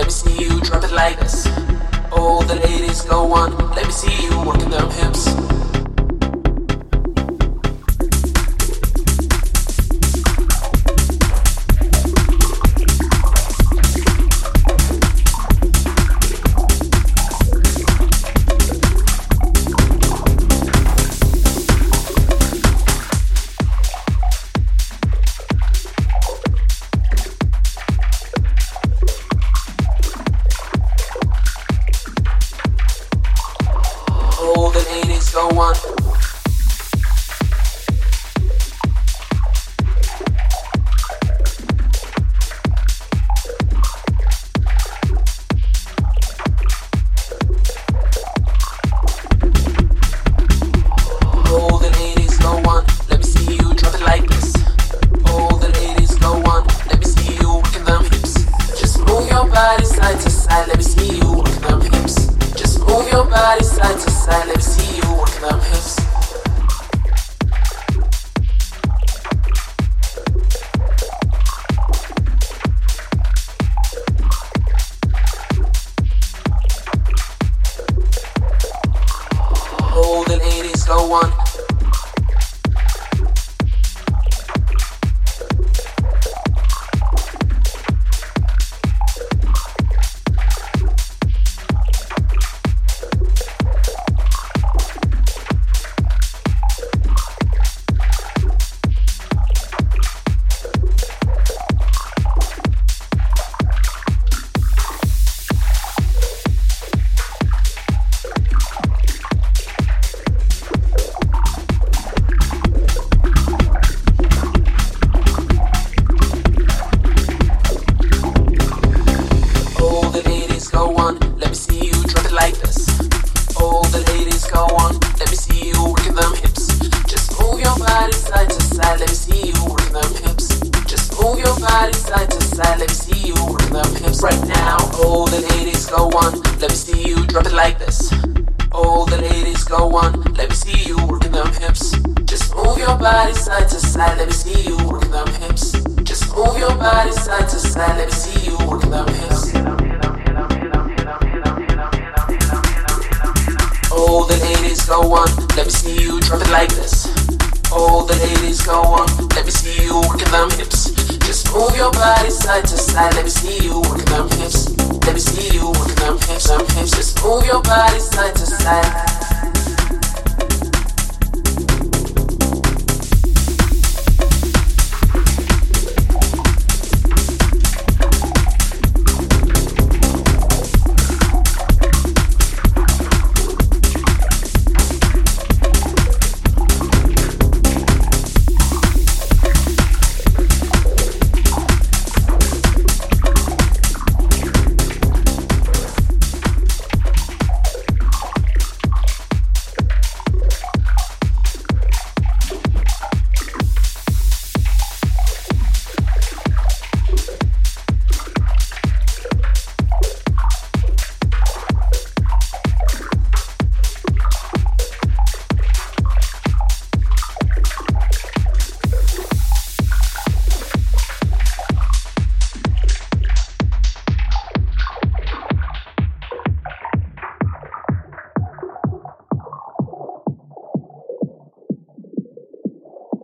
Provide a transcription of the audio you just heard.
let me see you drop it like this. All the ladies go on, let me see body side to side. Let me see you working them hips. Just move your body side to side. The ladies go on, let me see you drop it like this. All the ladies go on, let me see you working them hips. Just move your body side to side, let me see you working them hips. Just move your body side to side, let me see you working them hips. All the ladies go on, let me see you drop it like this. All the ladies go on, let me see you working them hips. Just move your body side to side, let me see you working them hips. Let me see you with them hips, them hips. Just move your body side to side.